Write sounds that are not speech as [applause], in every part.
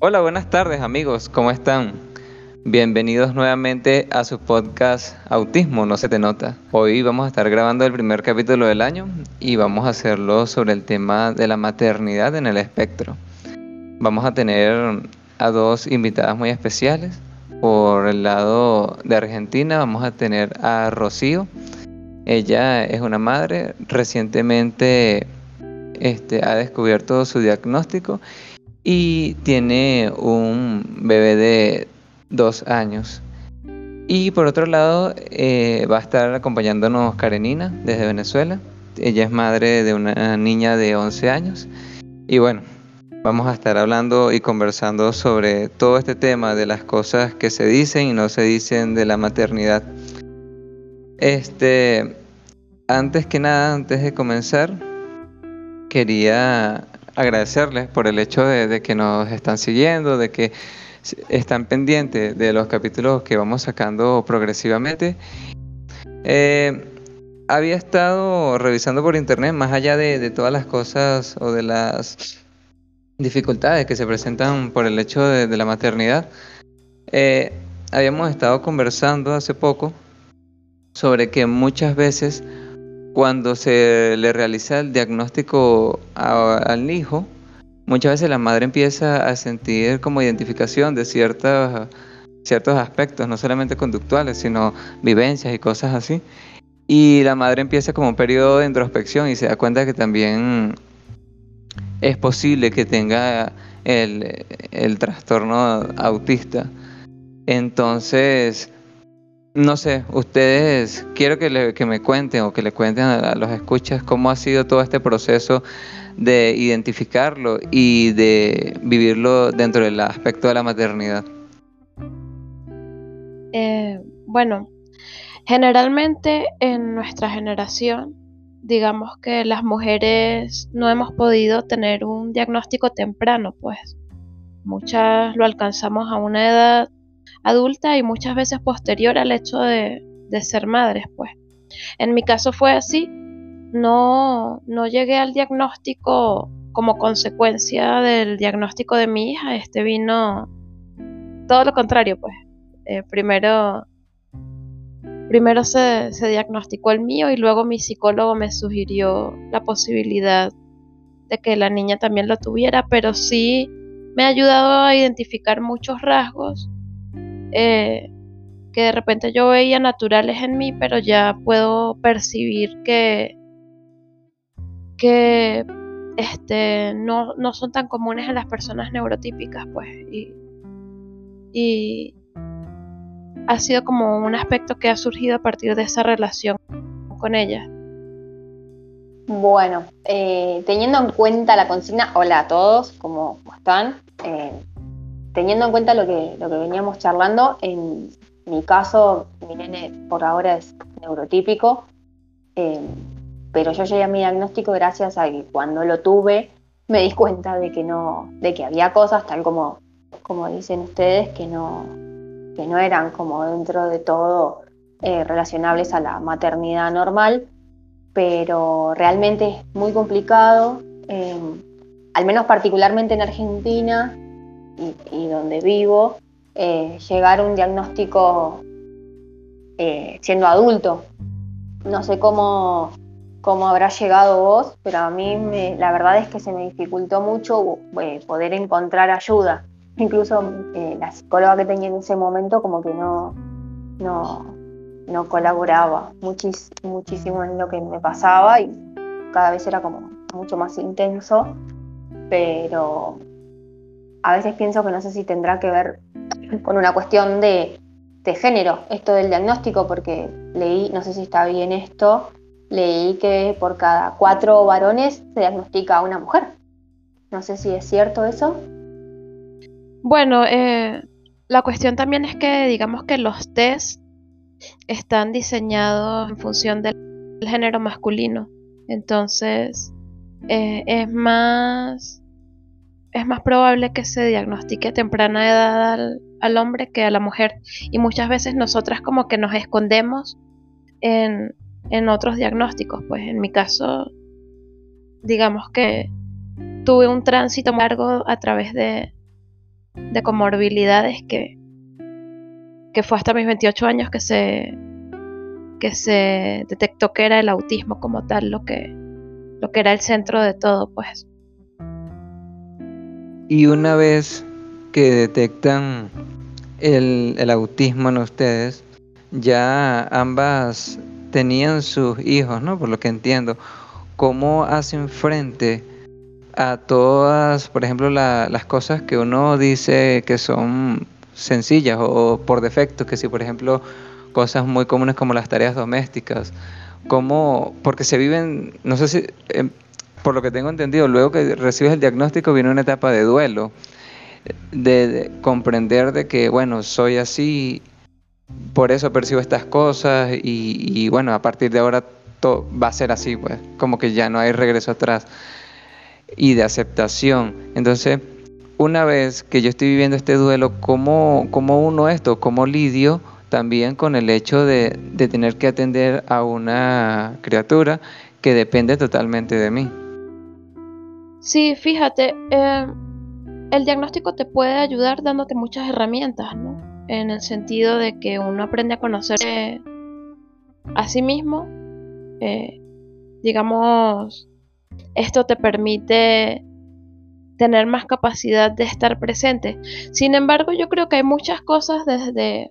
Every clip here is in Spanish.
Hola, buenas tardes amigos, ¿cómo están? Bienvenidos nuevamente a su podcast Autismo, no se te nota. Hoy vamos a estar grabando el primer capítulo del año y vamos a hacerlo sobre el tema de la maternidad en el espectro. Vamos a tener a dos invitadas muy especiales. Por el lado de Argentina vamos a tener a Rocío. Ella es una madre, recientemente este, ha descubierto su diagnóstico y tiene un bebé de dos años. Y por otro lado, eh, va a estar acompañándonos Karenina desde Venezuela. Ella es madre de una niña de 11 años. Y bueno, vamos a estar hablando y conversando sobre todo este tema de las cosas que se dicen y no se dicen de la maternidad. Este, antes que nada, antes de comenzar, quería agradecerles por el hecho de, que nos están siguiendo, de que están pendientes de los capítulos que vamos sacando progresivamente. Eh, había estado revisando por internet, más allá de, todas las cosas o de las dificultades que se presentan por el hecho de, la maternidad, eh, habíamos estado conversando hace poco sobre que muchas veces cuando se le realiza el diagnóstico al hijo, muchas veces la madre empieza a sentir como identificación de ciertos, ciertos aspectos, no solamente conductuales, sino vivencias y cosas así. Y la madre empieza como un periodo de introspección y se da cuenta que también es posible que tenga el, el trastorno autista. Entonces, no sé, ustedes, quiero que, que, me cuenten o que le cuenten a, los escuchas cómo ha sido todo este proceso de identificarlo y de vivirlo dentro del aspecto de la maternidad. Eh, bueno, generalmente en nuestra generación, digamos que las mujeres no hemos podido tener un diagnóstico temprano, pues muchas lo alcanzamos a una edad adulta y muchas veces posterior al hecho de, ser madres, pues. En mi caso fue así, no, no llegué al diagnóstico como consecuencia del diagnóstico de mi hija, este vino todo lo contrario, pues. Eh, primero primero se, se, diagnosticó el mío y luego mi psicólogo me sugirió la posibilidad de que la niña también lo tuviera, pero sí me ha ayudado a identificar muchos rasgos eh, que de repente yo veía naturales en mí, pero ya puedo percibir que, que este, no, son tan comunes en las personas neurotípicas, pues. Y, y ha sido como un aspecto que ha surgido a partir de esa relación con ella. Bueno, eh, teniendo en cuenta la consigna, hola a todos, ¿cómo están? Eh, teniendo en cuenta lo que, lo que veníamos charlando, en mi caso, mi nene por ahora es neurotípico, eh, pero yo llegué a mi diagnóstico gracias a que cuando lo tuve me di cuenta de que no, de que había cosas, tal como, como dicen ustedes, que no, que no eran como dentro de todo eh, relacionables a la maternidad normal, pero realmente es muy complicado, eh, al menos particularmente en Argentina, y, donde vivo, eh, llegar a un diagnóstico eh, siendo adulto. No sé cómo, cómo habrá llegado vos, pero a mí la verdad es que se me dificultó mucho eh, poder encontrar ayuda. Incluso la psicóloga que tenía en ese momento como que no, no, no colaboraba muchísimo en lo que me pasaba y cada vez era como mucho más intenso, pero a veces pienso que no sé si tendrá que ver con una cuestión de, género, esto del diagnóstico, porque leí, no sé si está bien esto, leí que por cada cuatro varones se diagnostica una mujer. No sé si es cierto eso. Bueno, eh, la cuestión también es que digamos que los test están diseñados en función del género masculino. Entonces, eh, es más es más probable que se diagnostique a temprana edad al, hombre que a la mujer. Y muchas veces nosotras como que nos escondemos en, otros diagnósticos. Pues en mi caso, digamos que tuve un tránsito largo a través de, de comorbilidades que, que fue hasta mis 28 años que se, que se detectó que era el autismo como tal lo que, lo que era el centro de todo, pues. Y una vez que detectan el, el autismo en ustedes, ya ambas tenían sus hijos, ¿no? Por lo que entiendo. ¿Cómo hacen frente a todas, por ejemplo, las cosas que uno dice que son sencillas o, por defecto, que si, por ejemplo, cosas muy comunes como las tareas domésticas, ¿cómo? Porque se viven, no sé si, em, por lo que tengo entendido, luego que recibes el diagnóstico viene una etapa de duelo, de comprender de que, bueno, soy así por eso percibo estas cosas y, bueno, a partir de ahora va a ser así, pues, como que ya no hay regreso atrás y de aceptación. Entonces, una vez que yo estoy viviendo este duelo, ¿cómo, cómo uno esto? ¿Cómo lidio también con el hecho de, tener que atender a una criatura que depende totalmente de mí? Sí, fíjate, eh, el diagnóstico te puede ayudar dándote muchas herramientas, ¿no? en el sentido de que uno aprende a conocer a sí mismo. Eh, digamos, esto te permite tener más capacidad de estar presente. Sin embargo, yo creo que hay muchas cosas desde,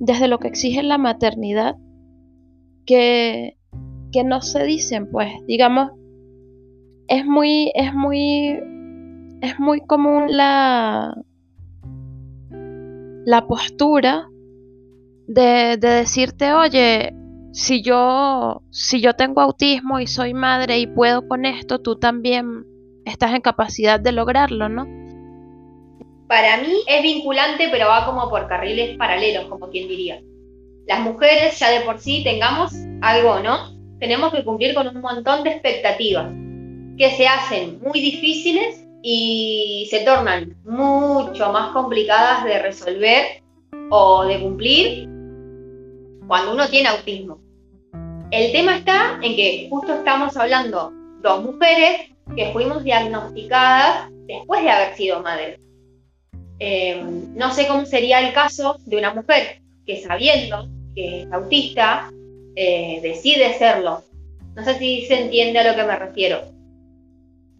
desde lo que exige la maternidad que, que no se dicen, pues, digamos, es muy, es muy, es muy común la, la postura de, decirte, oye, si yo, si yo tengo autismo y soy madre y puedo con esto, tú también estás en capacidad de lograrlo, ¿no? Para mí es vinculante, pero va como por carriles paralelos, como quien diría. Las mujeres ya de por sí tengamos algo, ¿no? Tenemos que cumplir con un montón de expectativas que se hacen muy difíciles y se tornan mucho más complicadas de resolver o de cumplir cuando uno tiene autismo. El tema está en que justo estamos hablando dos mujeres que fuimos diagnosticadas después de haber sido madres. Eh, no sé cómo sería el caso de una mujer que sabiendo que es autista eh, decide serlo. No sé si se entiende a lo que me refiero.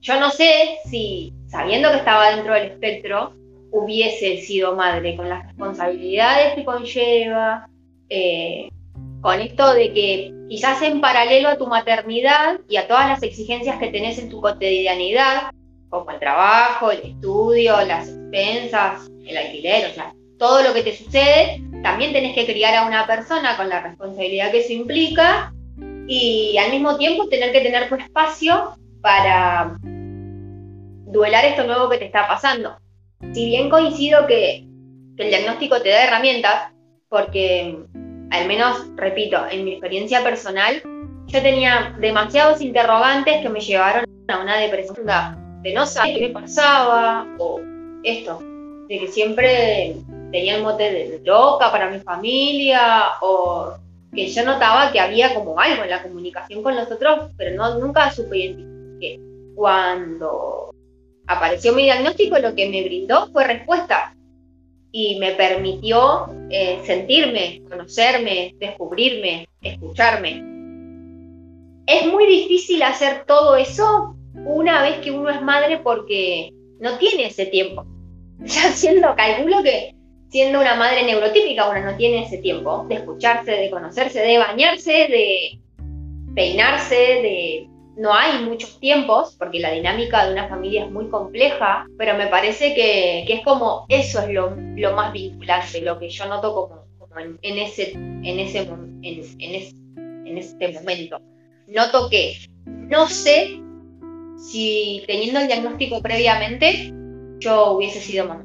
Yo no sé si, sabiendo que estaba dentro del espectro, hubiese sido madre, con las responsabilidades que conlleva, eh, con esto de que quizás en paralelo a tu maternidad y a todas las exigencias que tenés en tu cotidianidad, como el trabajo, el estudio, las expensas, el alquiler, o sea, todo lo que te sucede, también tenés que criar a una persona con la responsabilidad que eso implica y al mismo tiempo tener que tener tu espacio para duelar esto nuevo que te está pasando. Si bien coincido que, el diagnóstico te da herramientas, porque al menos, repito, en mi experiencia personal, yo tenía demasiados interrogantes que me llevaron a una depresión de no saber qué me pasaba, o esto, de que siempre tenía el mote de loca para mi familia, o que yo notaba que había como algo en la comunicación con los otros, pero no, nunca supe identificar. Cuando apareció mi diagnóstico, lo que me brindó fue respuesta y me permitió eh, sentirme, conocerme, descubrirme, escucharme. Es muy difícil hacer todo eso una vez que uno es madre porque no tiene ese tiempo. [laughs] Ya siendo, calculo que siendo una madre neurotípica uno no tiene ese tiempo de escucharse, de conocerse, de bañarse, de peinarse, de no hay muchos tiempos, porque la dinámica de una familia es muy compleja, pero me parece que, es como eso es lo, más vinculante, lo que yo noto como, en, ese, en, ese, en, este momento. Noto que no sé si teniendo el diagnóstico previamente yo hubiese sido mamá.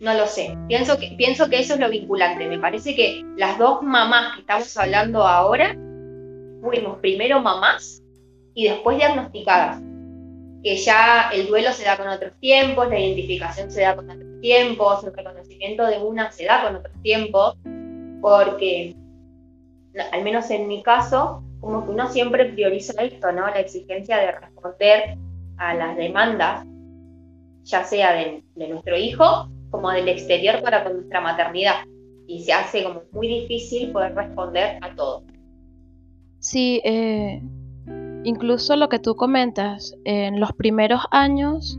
No lo sé. Pienso que, pienso que eso es lo vinculante. Me parece que las dos mamás que estamos hablando ahora fuimos primero mamás y después diagnosticadas, que ya el duelo se da con otros tiempos, la identificación se da con otros tiempos, el reconocimiento de una se da con otros tiempos, porque al menos en mi caso, como que uno siempre prioriza esto, ¿no? La exigencia de responder a las demandas, ya sea de, nuestro hijo como del exterior para con nuestra maternidad y se hace como muy difícil poder responder a todo. Sí, eh, incluso lo que tú comentas, en los primeros años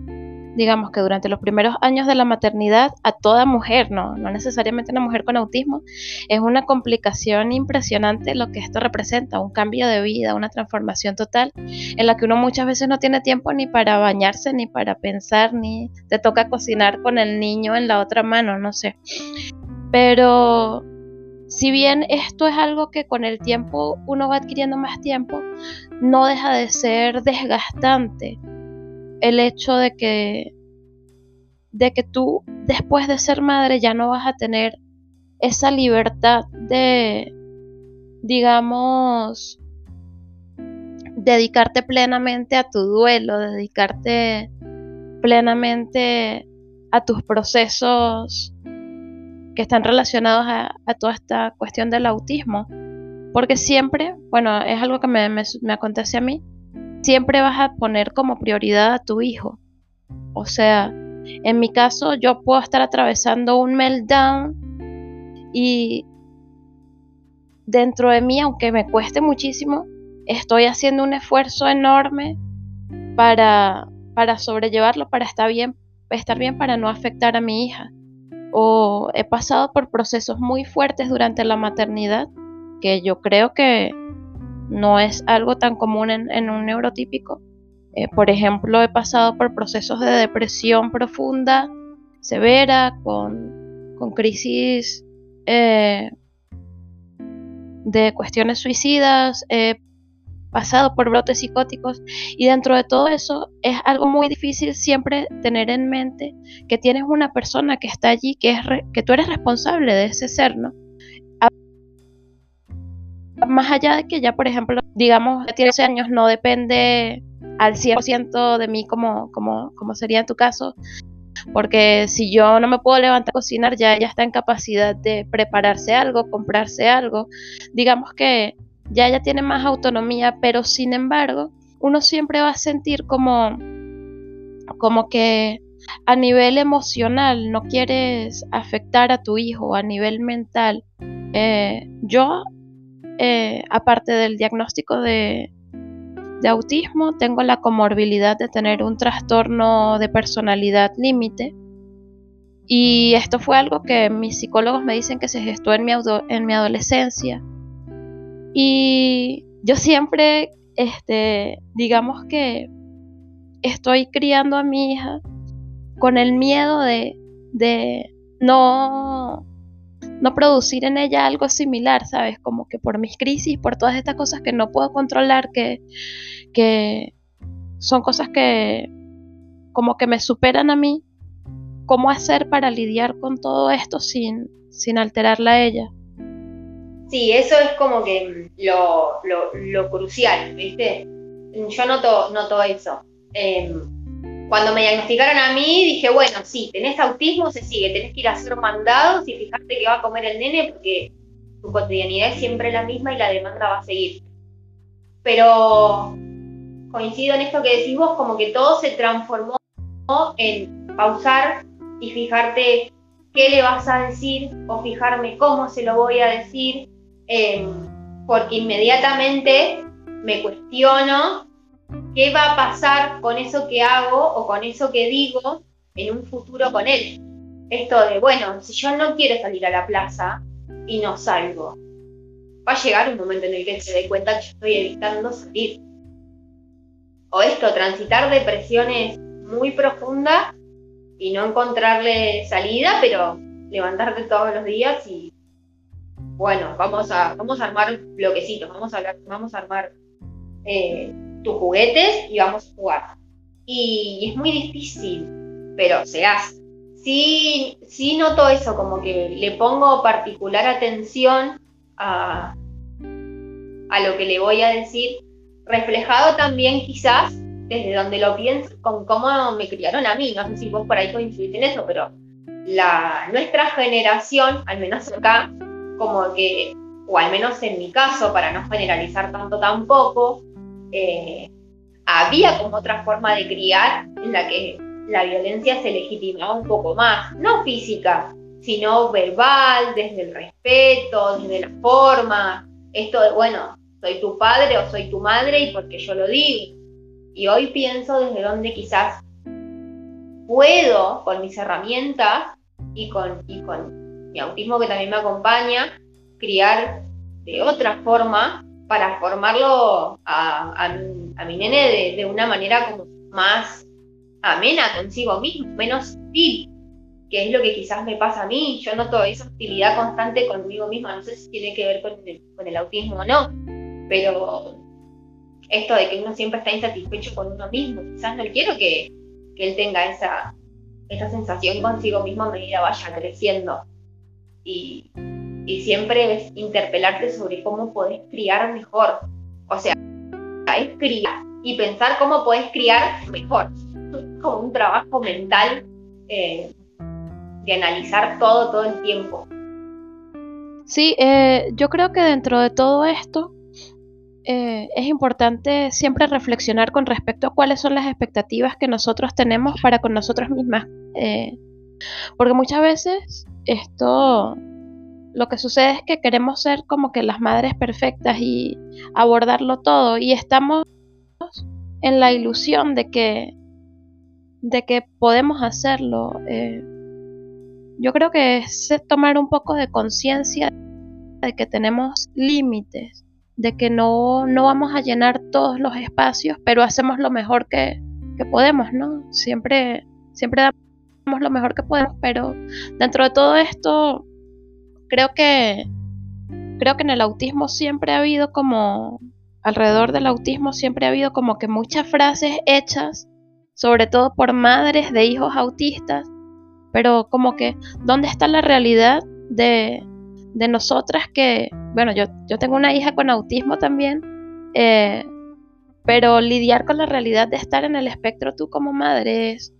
digamos que durante los primeros años de la maternidad a toda mujer, no, no necesariamente una mujer con autismo, es una complicación impresionante lo que esto representa, un cambio de vida, una transformación total, en la que uno muchas veces no tiene tiempo ni para bañarse, ni para pensar, ni te toca cocinar con el niño en la otra mano, no sé. Pero si bien esto es algo que con el tiempo uno va adquiriendo más tiempo, no deja de ser desgastante el hecho de que, de que tú después de ser madre ya no vas a tener esa libertad de, digamos, dedicarte plenamente a tu duelo, dedicarte plenamente a tus procesos que están relacionados a, toda esta cuestión del autismo. Porque siempre, bueno, es algo que me, me, me acontece a mí, siempre vas a poner como prioridad a tu hijo. O sea, en mi caso yo puedo estar atravesando un meltdown y dentro de mí, aunque me cueste muchísimo, estoy haciendo un esfuerzo enorme para, para sobrellevarlo, para estar bien, estar bien, para no afectar a mi hija. O he pasado por procesos muy fuertes durante la maternidad que yo creo que no es algo tan común en, un neurotípico. Eh, por ejemplo, he pasado por procesos de depresión profunda, severa, con, con crisis eh, de cuestiones suicidas, he pasado por brotes psicóticos y dentro de todo eso es algo muy difícil siempre tener en mente que tienes una persona que está allí, que, es que tú eres responsable de ese ser, ¿no? más allá de que ya, por ejemplo, digamos, tiene 13 años, no depende al 100% de mí como, como, como sería en tu caso, porque si yo no me puedo levantar a cocinar, ya ella está en capacidad de prepararse algo, comprarse algo. Digamos que ya ella tiene más autonomía, pero sin embargo, uno siempre va a sentir como, como que a nivel emocional no quieres afectar a tu hijo, a nivel mental. Eh, yo eh, aparte del diagnóstico de, autismo, tengo la comorbilidad de tener un trastorno de personalidad límite. Y esto fue algo que mis psicólogos me dicen que se gestó en mi, en mi adolescencia. Y yo siempre, este, digamos que estoy criando a mi hija con el miedo de, de no no producir en ella algo similar, ¿sabes? Como que por mis crisis, por todas estas cosas que no puedo controlar, que, que son cosas que como que me superan a mí, ¿cómo hacer para lidiar con todo esto sin, sin alterarla a ella? Sí, eso es como que lo, lo, crucial, ¿viste? Yo noto, noto eso. Em, cuando me diagnosticaron a mí, dije, bueno, sí, tenés autismo, se sigue, tenés que ir a hacer mandados y fijarte que va a comer el nene porque tu cotidianidad es siempre la misma y la demanda va a seguir. Pero coincido en esto que decís vos, como que todo se transformó en pausar y fijarte qué le vas a decir o fijarme cómo se lo voy a decir, em, porque inmediatamente me cuestiono qué va a pasar con eso que hago o con eso que digo en un futuro con él. Esto de, bueno, si yo no quiero salir a la plaza y no salgo, va a llegar un momento en el que se dé cuenta que yo estoy evitando salir. O esto, transitar depresiones muy profundas y no encontrarle salida, pero levantarte todos los días y bueno, vamos a, vamos a armar bloquecitos, vamos a, vamos a armar eh, tus juguetes y vamos a jugar. Y es muy difícil, pero se hace. Sí, sí noto eso, como que le pongo particular atención a, a lo que le voy a decir, reflejado también quizás desde donde lo pienso, con cómo me criaron a mí. No sé si vos por ahí coincidís en eso, pero la, nuestra generación, al menos acá, como que, o al menos en mi caso, para no generalizar tanto tampoco, eh, había como otra forma de criar en la que la violencia se legitimaba un poco más, no física, sino verbal, desde el respeto, desde la forma, esto de, bueno, soy tu padre o soy tu madre y porque yo lo digo. Y hoy pienso desde donde quizás puedo, con mis herramientas y con, y con mi autismo que también me acompaña, criar de otra forma para formarlo a, mi nene de, una manera como más amena consigo mismo, menos hostil, que es lo que quizás me pasa a mí. Yo noto esa hostilidad constante conmigo misma, no sé si tiene que ver con el, autismo o no, pero esto de que uno siempre está insatisfecho con uno mismo, quizás no quiero que, él tenga esa, esa sensación consigo mismo a medida vaya creciendo. Y, siempre es interpelarte sobre cómo podés criar mejor. O sea, es criar y pensar cómo podés criar mejor. Como un trabajo mental eh, de analizar todo, todo el tiempo. Sí, eh, yo creo que dentro de todo esto eh, es importante siempre reflexionar con respecto a cuáles son las expectativas que nosotros tenemos para con nosotros mismas. porque muchas veces esto lo que sucede es que queremos ser como que las madres perfectas y abordarlo todo y estamos en la ilusión de que de que podemos hacerlo. Eh, yo creo que es tomar un poco de conciencia de que tenemos límites, de que no, no vamos a llenar todos los espacios, pero hacemos lo mejor que, que podemos, ¿no? Siempre, siempre damos lo mejor que podemos, pero dentro de todo esto creo que creo que en el autismo siempre ha habido como alrededor del autismo siempre ha habido como que muchas frases hechas sobre todo por madres de hijos autistas pero como que dónde está la realidad de, de nosotras que bueno yo, yo tengo una hija con autismo también eh, pero lidiar con la realidad de estar en el espectro tú como madre es,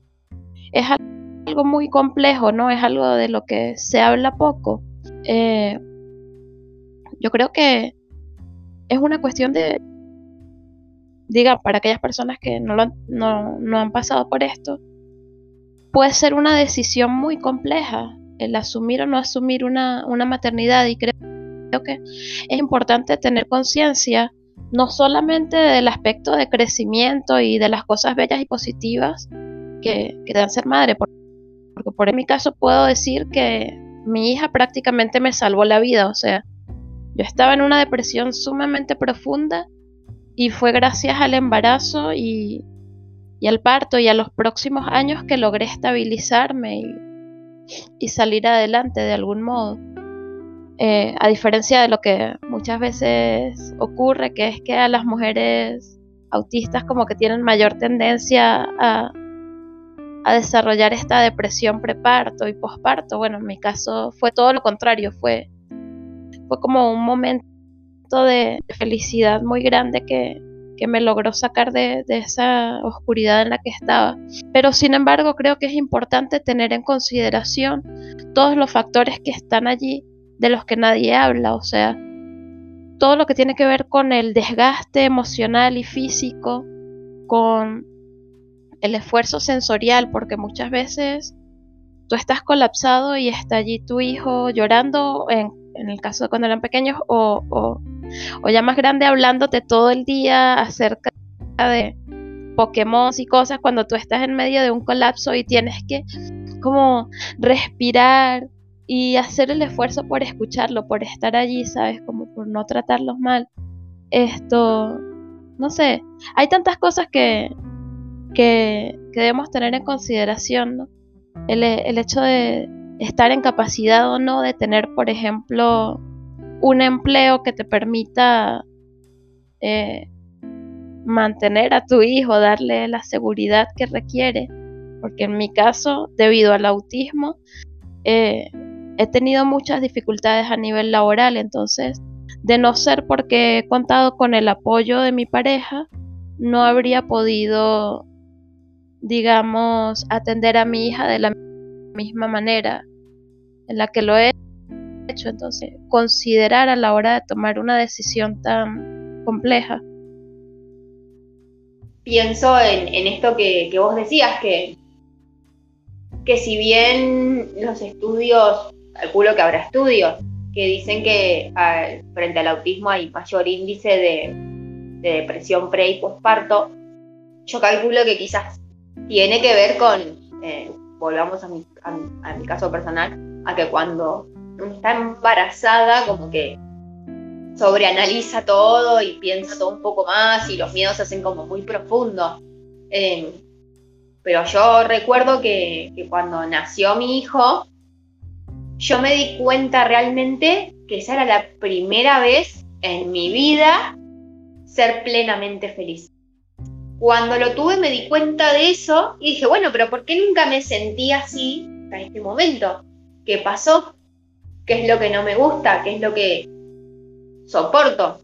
es algo muy complejo no es algo de lo que se habla poco. Eh, yo creo que es una cuestión de, diga, para aquellas personas que no, no, han pasado por esto, puede ser una decisión muy compleja el asumir o no asumir una, maternidad y creo, que es importante tener conciencia no solamente del aspecto de crecimiento y de las cosas bellas y positivas que, que dan ser madre, porque, porque por mi caso puedo decir que mi hija prácticamente me salvó la vida, o sea, yo estaba en una depresión sumamente profunda y fue gracias al embarazo y, al parto y a los próximos años que logré estabilizarme y, salir adelante de algún modo. Eh, a diferencia de lo que muchas veces ocurre, que es que a las mujeres autistas como que tienen mayor tendencia a, a desarrollar esta depresión preparto y posparto. Bueno, en mi caso fue todo lo contrario, fue, fue como un momento de felicidad muy grande que, que me logró sacar de, de, esa oscuridad en la que estaba. Pero sin embargo creo que es importante tener en consideración todos los factores que están allí de los que nadie habla, o sea, todo lo que tiene que ver con el desgaste emocional y físico, con el esfuerzo sensorial, porque muchas veces tú estás colapsado y está allí tu hijo llorando, en, el caso de cuando eran pequeños, o, o, ya más grande hablándote todo el día acerca de Pokémon y cosas, cuando tú estás en medio de un colapso y tienes que como respirar y hacer el esfuerzo por escucharlo, por estar allí, ¿sabes? Como por no tratarlos mal. Esto, no sé, hay tantas cosas que, que, debemos tener en consideración, el, hecho de estar en capacidad o no de tener, por ejemplo, un empleo que te permita eh, mantener a tu hijo, darle la seguridad que requiere, porque en mi caso, debido al autismo, eh, he tenido muchas dificultades a nivel laboral, entonces, de no ser porque he contado con el apoyo de mi pareja, no habría podido digamos, atender a mi hija de la misma manera en la que lo he hecho. Entonces, considerar a la hora de tomar una decisión tan compleja. Pienso en, esto que, vos decías, que que si bien los estudios, calculo que habrá estudios, que dicen que frente al autismo hay mayor índice de, depresión pre y postparto, yo calculo que quizás tiene que ver con, eh, volvamos a mi, caso personal, a que cuando está embarazada como que sobreanaliza todo y piensa todo un poco más y los miedos se hacen como muy profundos. Em, pero yo recuerdo que, cuando nació mi hijo, yo me di cuenta realmente que esa era la primera vez en mi vida ser plenamente feliz. Cuando lo tuve me di cuenta de eso y dije, bueno, pero ¿por qué nunca me sentí así hasta este momento? ¿Qué pasó? ¿Qué es lo que no me gusta? ¿Qué es lo que soporto.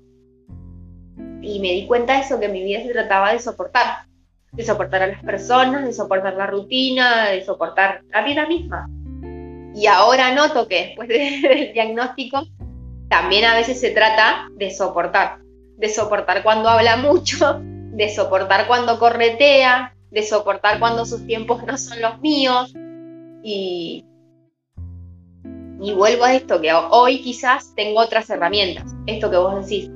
Y me di cuenta de eso, que mi vida se trataba de soportar, de soportar a las personas, de soportar la rutina, de soportar la vida misma. Y ahora noto que después [laughs] del diagnóstico, también a veces se trata de soportar, de soportar cuando habla mucho, de soportar cuando corretea, de soportar cuando sus tiempos no son los míos. Y, y vuelvo a esto, que hoy quizás tengo otras herramientas. Esto que vos decís,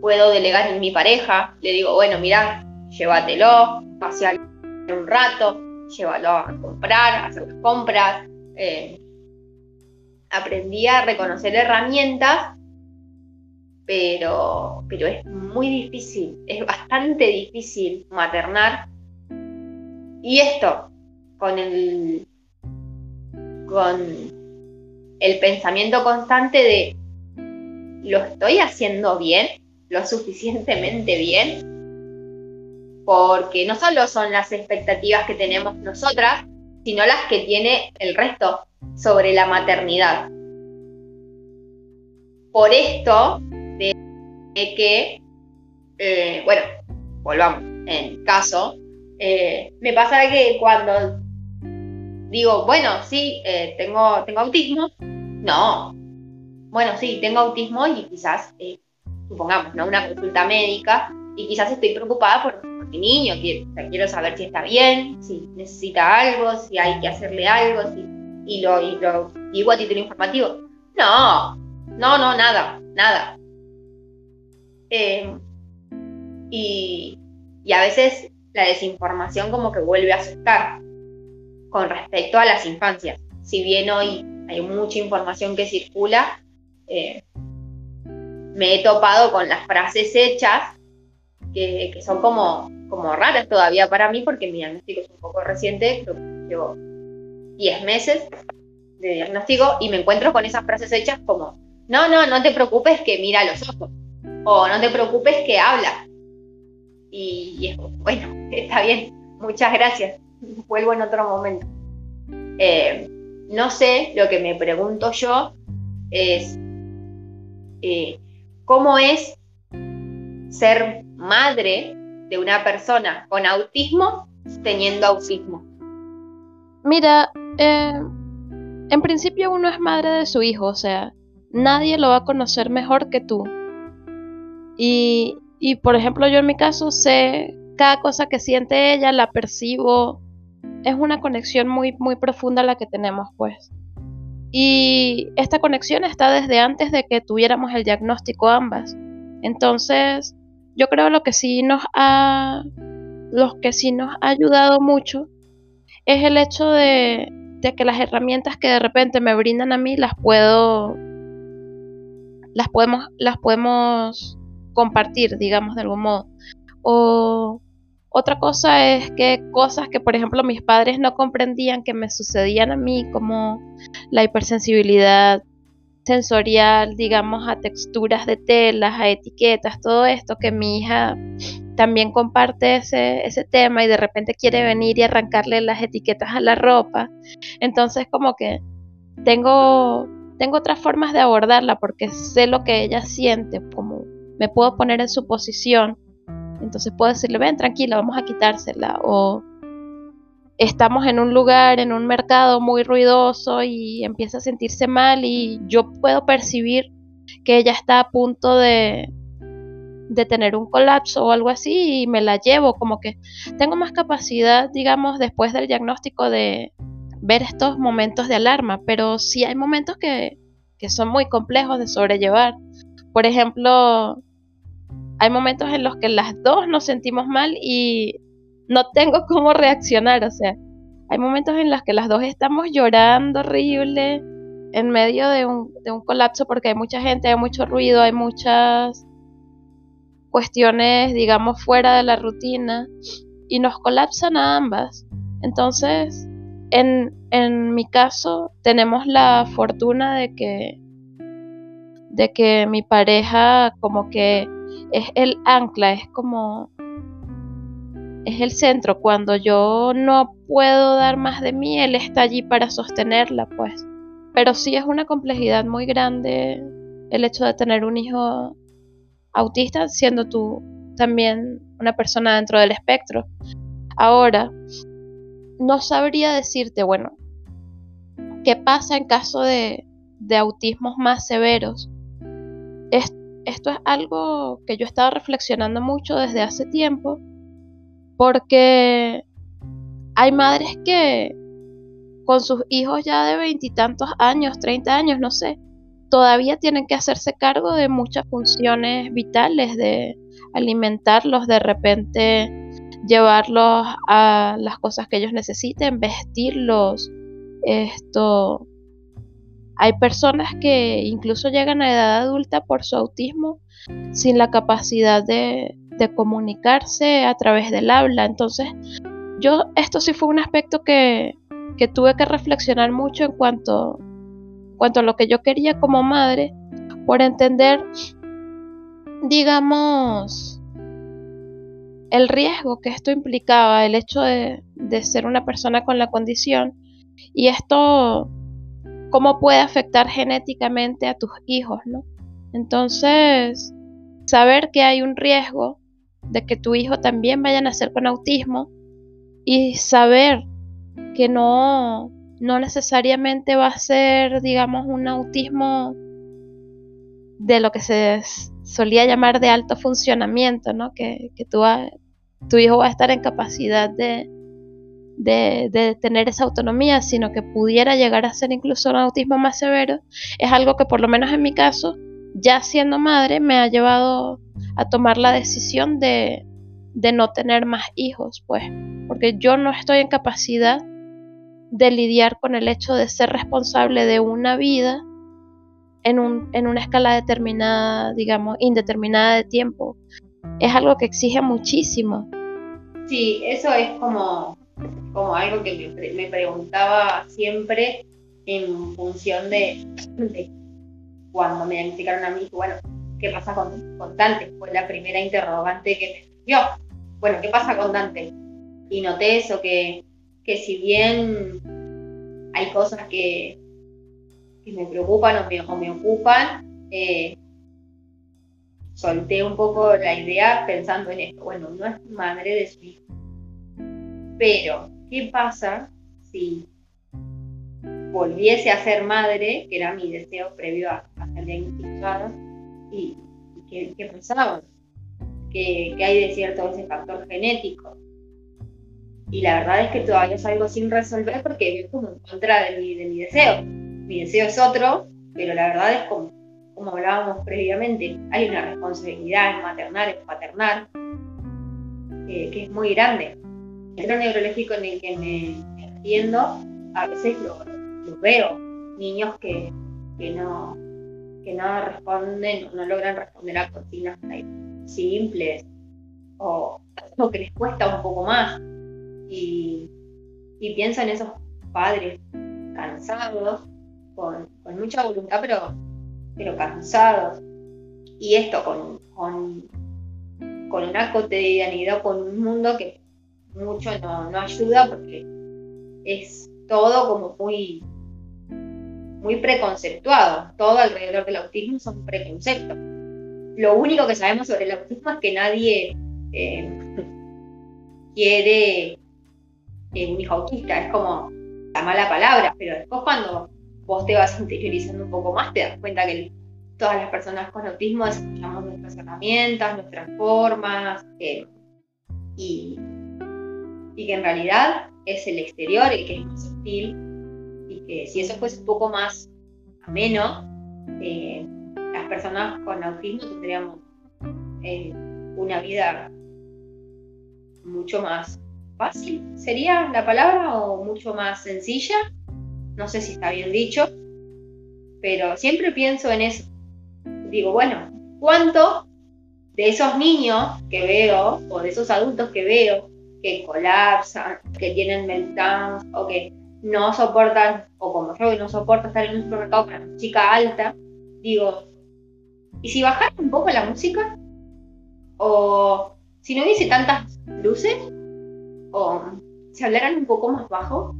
puedo delegar en mi pareja, le digo, bueno, mira, llévatelo, pasear un rato, llévalo a comprar, a hacer las compras. Eh, aprendí a reconocer herramientas, pero, pero es muy difícil, es bastante difícil maternar. Y esto, con el, con el pensamiento constante de, ¿lo estoy haciendo bien? ¿Lo suficientemente bien? Porque no solo son las expectativas que tenemos nosotras, sino las que tiene el resto sobre la maternidad. Por esto, de, que, eh, bueno, volvamos, en caso, eh, me pasa que cuando digo, bueno, sí, eh, tengo, tengo autismo, no. Bueno, sí, tengo autismo y quizás, supongamos, ¿no? Una consulta médica y quizás estoy preocupada por, mi niño, quiero, quiero saber si está bien, si necesita algo, si hay que hacerle algo, y, lo, y lo digo a título informativo. No, no, no, nada, nada. Em, y, y a veces la desinformación como que vuelve a asustar con respecto a las infancias. Si bien hoy hay mucha información que circula. Eh, me he topado con las frases hechas que, son como, como raras todavía para mí porque mi diagnóstico es un poco reciente, creo que llevo 10 meses de diagnóstico y me encuentro con esas frases hechas como, no, no, no te preocupes que mira los ojos o no te preocupes que habla. Y, es bueno, [laughs] está bien, muchas gracias, [laughs] vuelvo en otro momento. Eh, no sé, lo que me pregunto yo es eh, cómo es ser madre de una persona con autismo teniendo autismo. Mira, eh, en principio uno es madre de su hijo, o sea, nadie lo va a conocer mejor que tú. Y, y por ejemplo, yo en mi caso sé cada cosa que siente ella, la percibo, es una conexión muy, muy profunda la que tenemos, pues. Y esta conexión está desde antes de que tuviéramos el diagnóstico ambas. Entonces, yo creo lo que sí nos ha, lo que sí nos ha ayudado mucho es el hecho de, de que las herramientas que de repente me brindan a mí las puedo, las podemos, las podemos compartir, digamos, de algún modo. O otra cosa es que cosas que, por ejemplo, mis padres no comprendían que me sucedían a mí, como la hipersensibilidad sensorial, digamos, a texturas de telas, a etiquetas, todo esto, que mi hija también comparte ese, ese tema y de repente quiere venir y arrancarle las etiquetas a la ropa. Entonces, como que tengo, tengo otras formas de abordarla porque sé lo que ella siente, como me puedo poner en su posición entonces puedo decirle, ven, tranquila, vamos a quitársela. O estamos en un lugar, en un mercado muy ruidoso y empieza a sentirse mal y yo puedo percibir que ella está a punto de, de tener un colapso o algo así y me la llevo, como que tengo más capacidad, digamos, después del diagnóstico de, ver estos momentos de alarma, pero sí hay momentos que, que son muy complejos de sobrellevar. Por ejemplo, hay momentos en los que las dos nos sentimos mal y no tengo [laughs] cómo reaccionar, o sea, hay momentos en los que las dos estamos llorando horrible en medio de un, de un colapso porque hay mucha gente, hay mucho ruido, hay muchas cuestiones, digamos, fuera de la rutina y nos colapsan a ambas. Entonces, en, en mi caso, tenemos la fortuna de que, de que mi pareja como que es el ancla, es como es el centro. Cuando yo no puedo dar más de mí, él está allí para sostenerla, pues. Pero sí es una complejidad muy grande el hecho de tener un hijo autista, siendo tú también una persona dentro del espectro. Ahora, no sabría decirte, bueno, qué pasa en caso de, de autismos más severos. Esto es algo que yo he estado reflexionando mucho desde hace tiempo, porque hay madres que con sus hijos ya de veintitantos años, treinta años, no sé, todavía tienen que hacerse cargo de muchas funciones vitales, de alimentarlos, de repente llevarlos a las cosas que ellos necesiten, vestirlos, esto. Hay personas que incluso llegan a edad adulta por su autismo sin la capacidad de, comunicarse a través del habla. Entonces, yo, esto sí fue un aspecto que, tuve que reflexionar mucho en cuanto a lo que yo quería como madre, por entender, digamos, el riesgo que esto implicaba, el hecho de, ser una persona con la condición, y esto, cómo puede afectar genéticamente a tus hijos, ¿no? Entonces, saber que hay un riesgo de que tu hijo también vaya a nacer con autismo y saber que no no necesariamente va a ser, digamos, un autismo de lo que se solía llamar de alto funcionamiento, ¿no? Que, tu hijo va a estar en capacidad de, de, tener esa autonomía, sino que pudiera llegar a ser incluso un autismo más severo, es algo que por lo menos en mi caso, ya siendo madre, me ha llevado a tomar la decisión de, de no tener más hijos, pues, porque yo no estoy en capacidad de lidiar con el hecho de ser responsable de una vida en, un, en una escala determinada, digamos, indeterminada de tiempo. Es algo que exige muchísimo. Sí, eso es como, como algo que me, preguntaba siempre en función de, cuando me diagnosticaron a mí, bueno, ¿qué pasa con, Dante? Fue la primera interrogante que me dio. Bueno, ¿qué pasa con Dante? Y noté eso, que que si bien hay cosas que, me preocupan o me, ocupan, eh, solté un poco la idea pensando en esto. Bueno, no es madre de su hijo. Pero, ¿qué pasa si volviese a ser madre, que era mi deseo previo a, ser diagnosticada, y, qué, pasaba? ¿Qué, hay de cierto ese factor genético? Y la verdad es que todavía es algo sin resolver porque es como en contra de mi, de mi deseo. Mi deseo es otro, pero la verdad es como, como hablábamos previamente, hay una responsabilidad en maternar, en paternar, que es muy grande. Centro neurológico en el que me entiendo, a veces lo, veo, niños que, que, no, que no responden, no logran responder a cocinas simples, o, que les cuesta un poco más y, pienso en esos padres cansados, con, mucha voluntad, pero, pero cansados. Y esto con, con, con, una cotidianidad, con un mundo que mucho no, no ayuda porque es todo como muy, muy preconceptuado. Todo alrededor del autismo son preconceptos. Lo único que sabemos sobre el autismo es que nadie eh, [laughs] quiere un hijo autista, es como la mala palabra, pero después cuando vos te vas interiorizando un poco más, te das cuenta que todas las personas con autismo desarrollamos nuestras herramientas, nuestras formas, eh, y, y, que en realidad es el exterior el que es más hostil que si eso fuese un poco más ameno, eh, las personas con autismo tendríamos eh, una vida mucho más fácil, sería la palabra, o mucho más sencilla. No sé si está bien dicho, pero siempre pienso en eso. Digo, bueno, ¿cuánto de esos niños que veo, o de esos adultos que veo, que colapsan, que tienen meltdowns, o que no soportan, o como yo que no soporto estar en un supermercado para una chica alta, digo, ¿y si bajaran un poco la música? O si no hubiese tantas luces, o si hablaran un poco más bajo,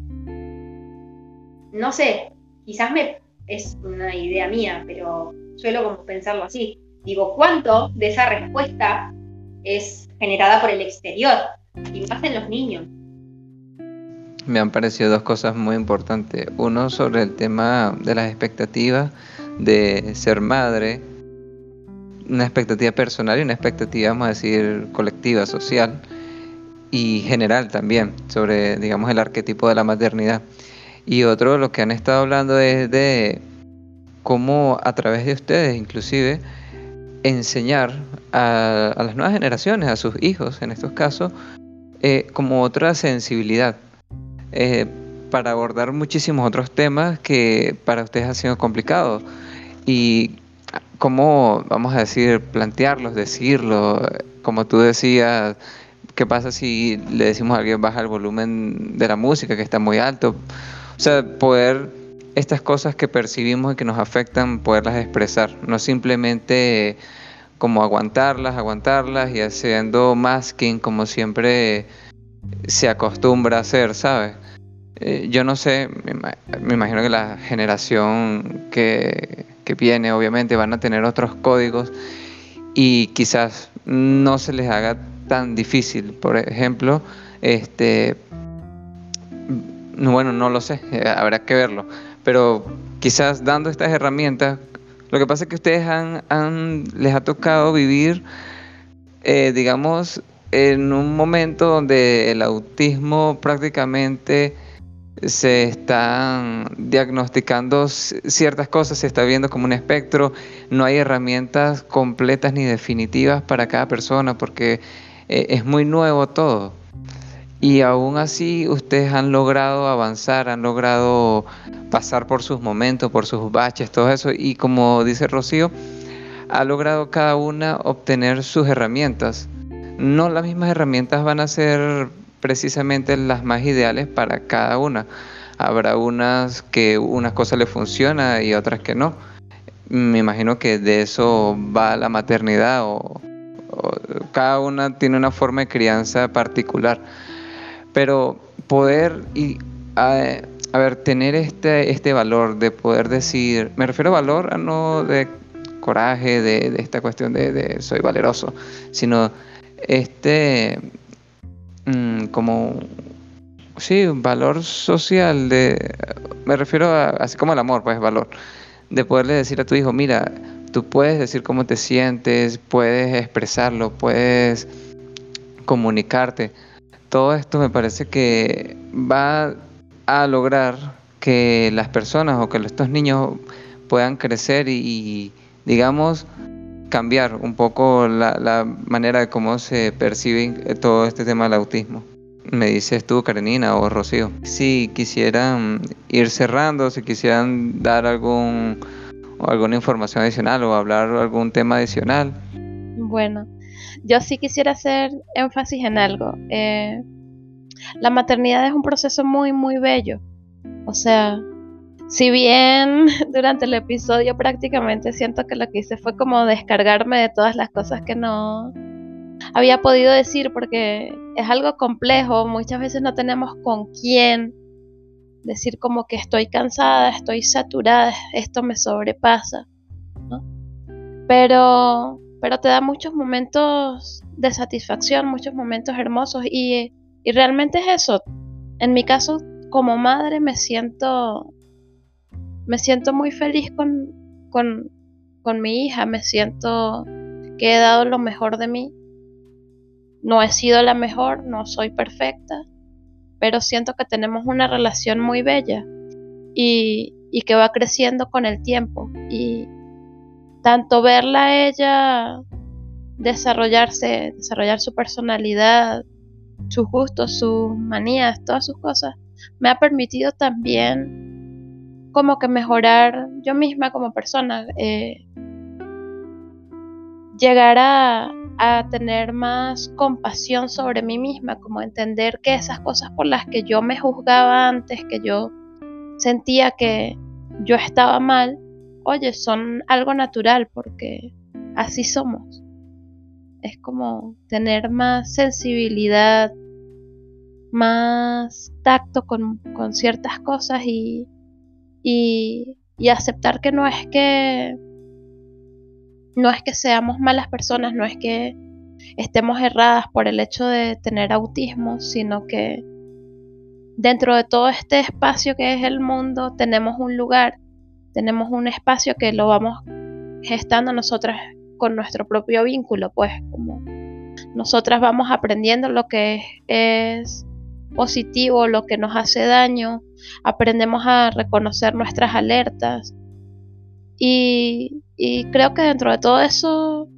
no sé, quizás me es una idea mía, pero suelo como pensarlo así. Digo, ¿cuánto de esa respuesta es generada por el exterior? Y más en los niños. Me han parecido dos cosas muy importantes. Uno sobre el tema de las expectativas de ser madre, una expectativa personal y una expectativa, vamos a decir, colectiva, social y general también, sobre, digamos, el arquetipo de la maternidad. Y otro, lo que han estado hablando es de cómo a través de ustedes, inclusive, enseñar a, las nuevas generaciones, a sus hijos en estos casos, eh, como otra sensibilidad eh, para abordar muchísimos otros temas que para ustedes han sido complicados. Y cómo, vamos a decir, plantearlos, decirlo, como tú decías, ¿qué pasa si le decimos a alguien baja el volumen de la música que está muy alto? O sea, poder estas cosas que percibimos y que nos afectan, poderlas expresar, no simplemente como aguantarlas, aguantarlas y haciendo masking como siempre se acostumbra a hacer, ¿sabes? Eh, yo no sé, me, imagino que la generación que, que viene obviamente van a tener otros códigos y quizás no se les haga tan difícil. Por ejemplo, este bueno, no lo sé, eh, habrá que verlo. Pero quizás dando estas herramientas, lo que pasa es que ustedes han, les ha tocado vivir, eh, digamos, en un momento donde el autismo prácticamente se están diagnosticando ciertas cosas, se está viendo como un espectro, no hay herramientas completas ni definitivas para cada persona porque eh, es muy nuevo todo. Y aún así ustedes han logrado avanzar, han logrado pasar por sus momentos, por sus baches, todo eso. Y como dice Rocío, ha logrado cada una obtener sus herramientas. No las mismas herramientas van a ser precisamente las más ideales para cada una. Habrá unas que una cosa le funciona y otras que no. Me imagino que de eso va la maternidad o cada una tiene una forma de crianza particular pero poder y a, ver, tener este, este valor de poder decir, me refiero a valor a no de coraje, de, esta cuestión de, soy valeroso, sino este mm, como sí, valor social de me refiero a así como el amor, pues valor de poderle decir a tu hijo, mira, tú puedes decir cómo te sientes, puedes expresarlo, puedes comunicarte todo esto me parece que va a lograr que las personas o que estos niños puedan crecer y, digamos, cambiar un poco la, manera de cómo se percibe todo este tema del autismo. Me dices tú, Karenina o Rocío, si quisieran ir cerrando, si quisieran dar algún alguna información adicional o hablar algún tema adicional. Bueno, yo sí quisiera hacer énfasis en algo. Eh, la maternidad es un proceso muy, muy bello. O sea, si bien [laughs] durante el episodio prácticamente siento que lo que hice fue como descargarme de todas las cosas que no había podido decir porque es algo complejo, muchas veces no tenemos con quién decir como que estoy cansada, estoy saturada, esto me sobrepasa. Pero pero te da muchos momentos de satisfacción, muchos momentos hermosos y, realmente es eso. En mi caso, como madre, me siento, me siento muy feliz con, con, con mi hija, me siento que he dado lo mejor de mí. No he sido la mejor, no soy perfecta, pero siento que tenemos una relación muy bella. y, y que va creciendo con el tiempo. Y tanto verla a ella desarrollarse, desarrollar su personalidad, sus gustos, sus manías, todas sus cosas, me ha permitido también como que mejorar yo misma como persona, eh, llegar a, a tener más compasión sobre mí misma, como entender que esas cosas por las que yo me juzgaba antes, que yo sentía que yo estaba mal, oye, son algo natural porque así somos. Es como tener más sensibilidad, más tacto con, ciertas cosas y, y, y aceptar que no es que no es que seamos malas personas, no es que estemos erradas por el hecho de tener autismo, sino que dentro de todo este espacio que es el mundo tenemos un lugar, tenemos un espacio que lo vamos gestando nosotras con nuestro propio vínculo, pues como nosotras vamos aprendiendo lo que es, positivo, lo que nos hace daño, aprendemos a reconocer nuestras alertas. Y, creo que dentro de todo eso,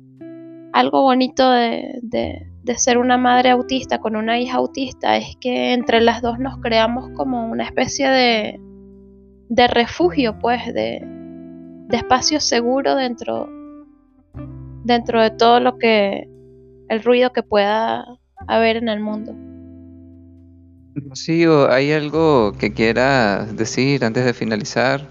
algo bonito de, de ser una madre autista con una hija autista es que entre las dos nos creamos como una especie de, de refugio, pues, de, de espacio seguro dentro, dentro de todo lo que, el ruido que pueda haber en el mundo. Sí, ¿hay algo que quieras decir antes de finalizar?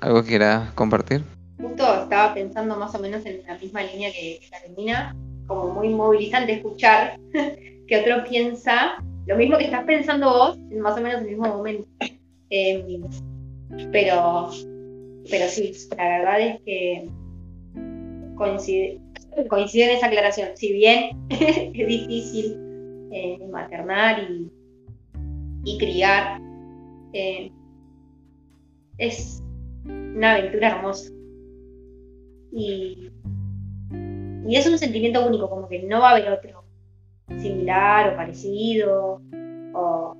¿Algo que quieras compartir? Justo estaba pensando más o menos en la misma línea que Carolina como muy movilizante escuchar [laughs] que otro piensa lo mismo que estás pensando vos, en más o menos el mismo momento. Em, pero, pero sí, la verdad es que coincide, en esa aclaración. Si bien [laughs] es difícil eh, maternar y, y criar, eh, es una aventura hermosa. Y y es un sentimiento único, como que no va a haber otro similar o parecido. O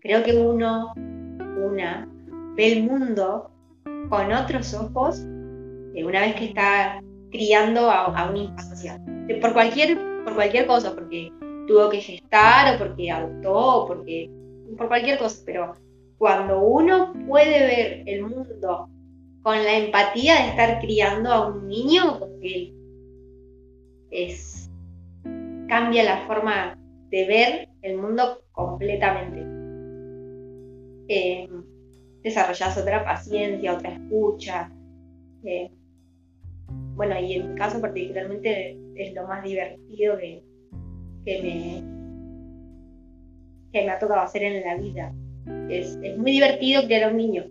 creo que uno, una, ve el mundo con otros ojos una vez que está criando a, un infancia. Por cualquier, por cualquier cosa, porque tuvo que gestar o porque adoptó o porque por cualquier cosa, pero cuando uno puede ver el mundo con la empatía de estar criando a un niño, porque es, cambia la forma de ver el mundo completamente. Eh, desarrollas otra paciencia, otra escucha. Eh, bueno, y en mi caso particularmente es lo más divertido que, me, que me ha tocado hacer en la vida. Es, muy divertido criar a un niño.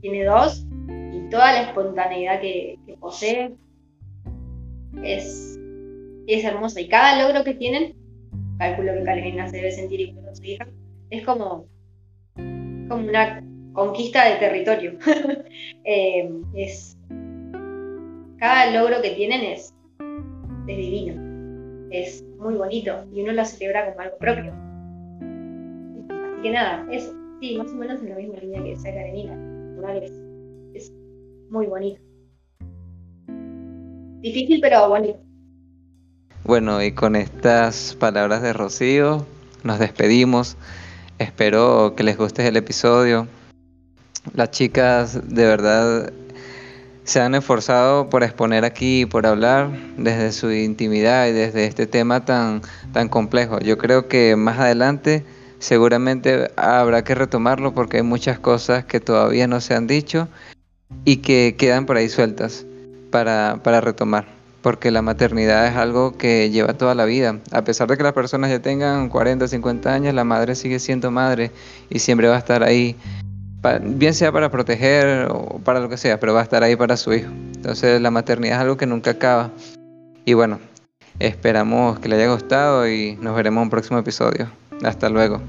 tiene dos y toda la espontaneidad que posee es, es hermosa. Y cada logro que tienen, calculo que Carolina se debe sentir igual con su hija, es como, como una conquista de territorio. [laughs] Eh, es, cada logro que tienen es, es divino, es muy bonito y uno lo celebra como algo propio. Así que nada, eso, sí, más o menos en la misma línea que esa Karenina. Es, es muy bonito. Difícil, pero bonito. Bueno, y con estas palabras de Rocío, nos despedimos. Espero que les guste el episodio. Las chicas de verdad se han esforzado por exponer aquí, por hablar desde su intimidad y desde este tema tan, tan complejo. Yo creo que más adelante seguramente habrá que retomarlo porque hay muchas cosas que todavía no se han dicho y que quedan por ahí sueltas para, para retomar, porque la maternidad es algo que lleva toda la vida. A pesar de que las personas ya tengan 40, 50 años, la madre sigue siendo madre y siempre va a estar ahí, bien sea para proteger o para lo que sea, pero va a estar ahí para su hijo. Entonces la maternidad es algo que nunca acaba. Y bueno, esperamos que le haya gustado y nos veremos en un próximo episodio. Hasta luego.